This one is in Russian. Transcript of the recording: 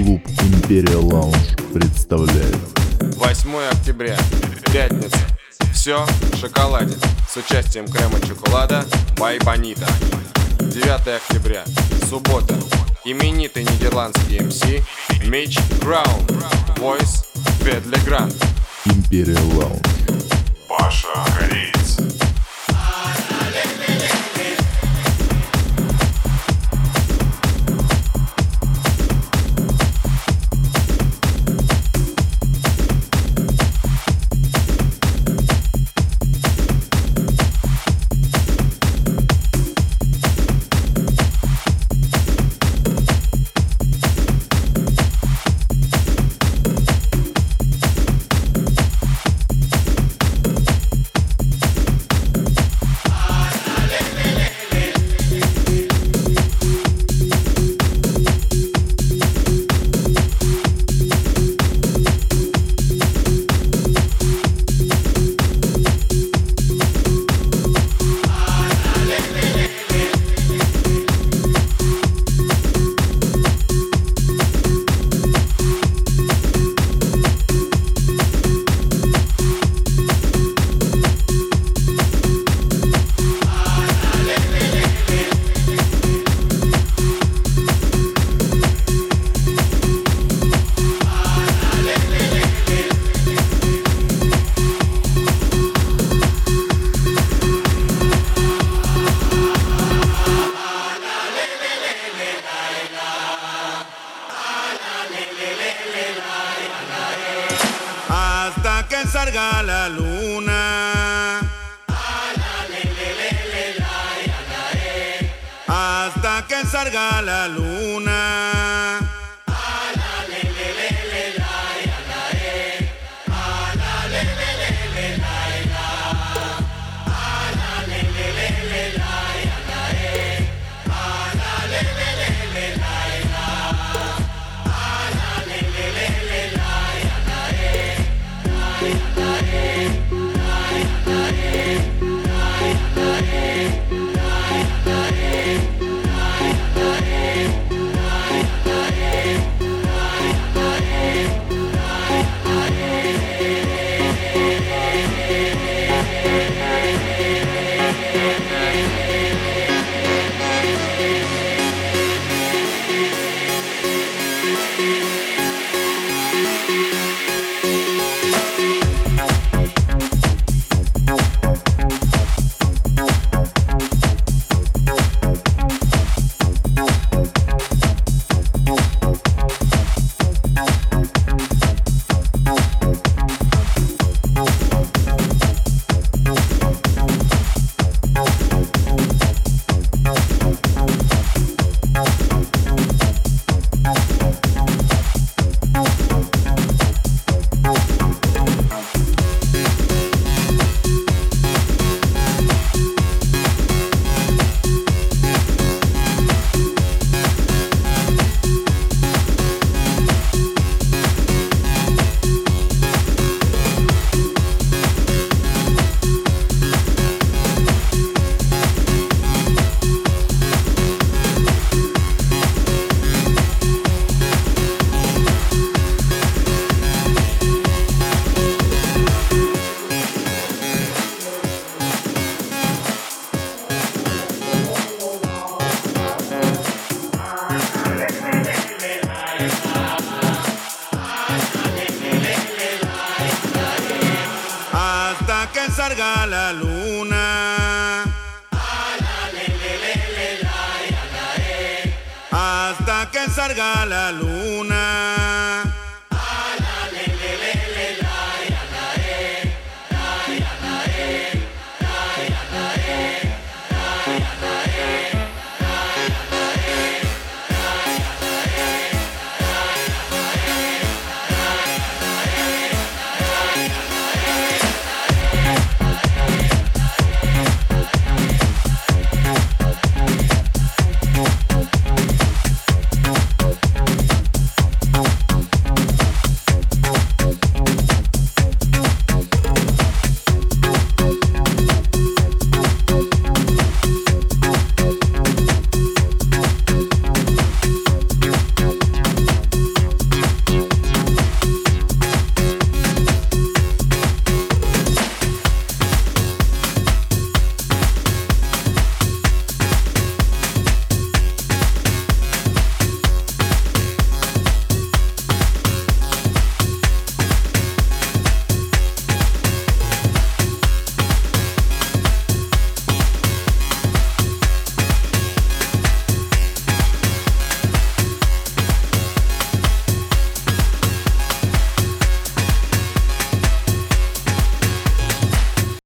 Империя Лаунж представляет 8 октября, пятница. Все в шоколаде с участием крема чоколада Бай Бонита. 9 октября, суббота. Именитый нидерландский МС Мич Краун. Voice Федли Грант. Империя Лаунж Паша Кореец. Salga la luna. Hasta que salga la luna. Salga la luna. Hasta que salga la luna.